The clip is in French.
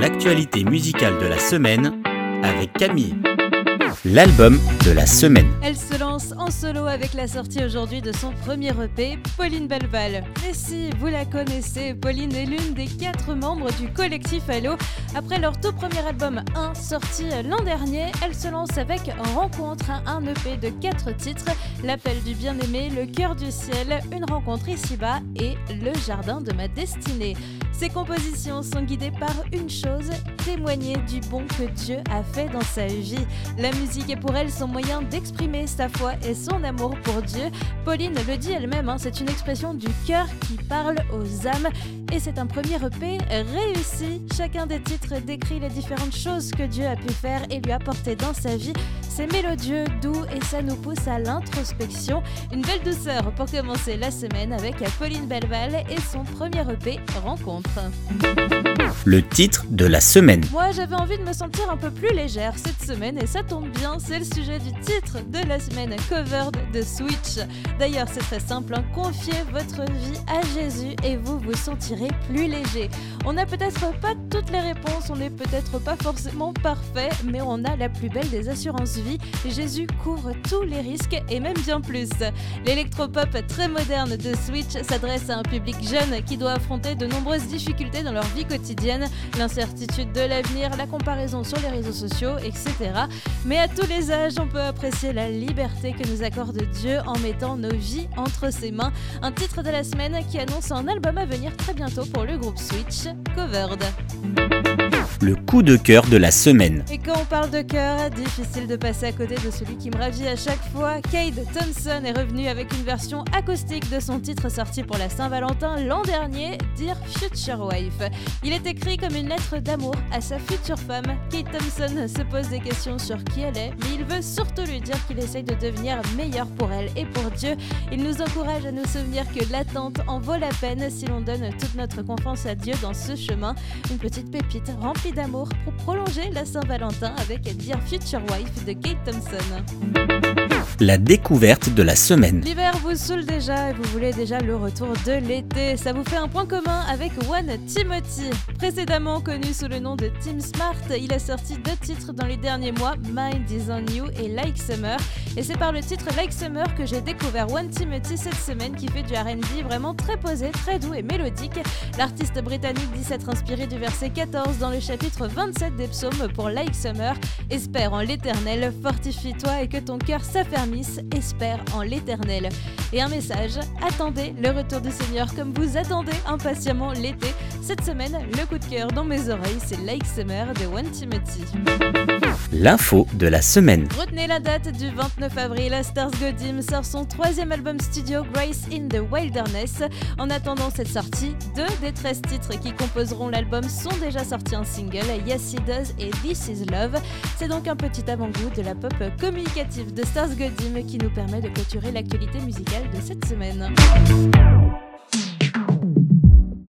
l'actualité musicale de la semaine avec Camille. L'album de la semaine. Elle se lance en solo avec la sortie aujourd'hui de son premier EP, Pauline Belval. Et si vous la connaissez, Pauline est l'une des quatre membres du collectif Halo. Après leur tout premier album 1 sorti l'an dernier, elle se lance avec Rencontre, un EP de quatre titres, L'appel du bien-aimé, Le cœur du ciel, Une rencontre ici-bas et Le jardin de ma destinée. Ses compositions sont guidées par une chose, témoigner du bon que Dieu a fait dans sa vie. La musique est pour elle son moyen d'exprimer sa foi et son amour pour Dieu. Pauline le dit elle-même, hein, c'est une expression du cœur qui parle aux âmes et c'est un premier EP réussi. Chacun des titres décrit les différentes choses que Dieu a pu faire et lui apporter dans sa vie. C'est mélodieux, doux et ça nous pousse à l'introspection. Une belle douceur pour commencer la semaine avec Pauline Belval et son premier EP Rencontre. Le titre de la semaine. Moi, j'avais envie de me sentir un peu plus légère cette semaine et ça tombe bien, c'est le sujet du titre de la semaine covered de Switch. D'ailleurs, c'est très simple, hein. confiez votre vie à Jésus et vous vous sentirez plus léger. On n'a peut-être pas toutes les réponses, on n'est peut-être pas forcément parfait, mais on a la plus belle des assurances vie. Jésus couvre tous les risques et même bien plus. L'électropop très moderne de Switch s'adresse à un public jeune qui doit affronter de nombreuses difficultés dans leur vie quotidienne, l'incertitude de l'avenir, la comparaison sur les réseaux sociaux, etc. Mais à tous les âges, on peut apprécier la liberté que nous accorde Dieu en mettant nos vies entre ses mains. Un titre de la semaine qui annonce un album à venir très bientôt pour le groupe Switch, Covered le coup de cœur de la semaine. Et quand on parle de cœur, difficile de passer à côté de celui qui me ravit à chaque fois. Cade Thompson est revenu avec une version acoustique de son titre sorti pour la Saint-Valentin l'an dernier, Dear Future Wife. Il est écrit comme une lettre d'amour à sa future femme. Kate Thompson se pose des questions sur qui elle est, mais il veut surtout lui dire qu'il essaye de devenir meilleur pour elle et pour Dieu. Il nous encourage à nous souvenir que l'attente en vaut la peine si l'on donne toute notre confiance à Dieu dans ce chemin. Une petite pépite remplie d'amour pour prolonger la Saint-Valentin avec Dear Future Wife de Kate Thompson la découverte de la semaine. L'hiver vous saoule déjà et vous voulez déjà le retour de l'été. Ça vous fait un point commun avec One Timothy. Précédemment connu sous le nom de Tim Smart, il a sorti deux titres dans les derniers mois, Mind is on You et Like Summer. Et c'est par le titre Like Summer que j'ai découvert One Timothy cette semaine qui fait du RB vraiment très posé, très doux et mélodique. L'artiste britannique dit s'être inspiré du verset 14 dans le chapitre 27 des psaumes pour Like Summer. Espère en l'éternel, fortifie-toi et que ton cœur s'affermisse espère en l'éternel. Et un message, attendez le retour du Seigneur comme vous attendez impatiemment l'été. Cette semaine, le coup de cœur dans mes oreilles, c'est Like Summer de One Timothy. L'info de la semaine. Retenez la date du 29 avril, Stars Godim sort son troisième album studio Grace in the Wilderness. En attendant cette sortie, deux des 13 titres qui composeront l'album sont déjà sortis en single, Yes He Does et This Is Love. C'est donc un petit avant-goût de la pop communicative de Stars Godim qui nous permet de clôturer l'actualité musicale de cette semaine.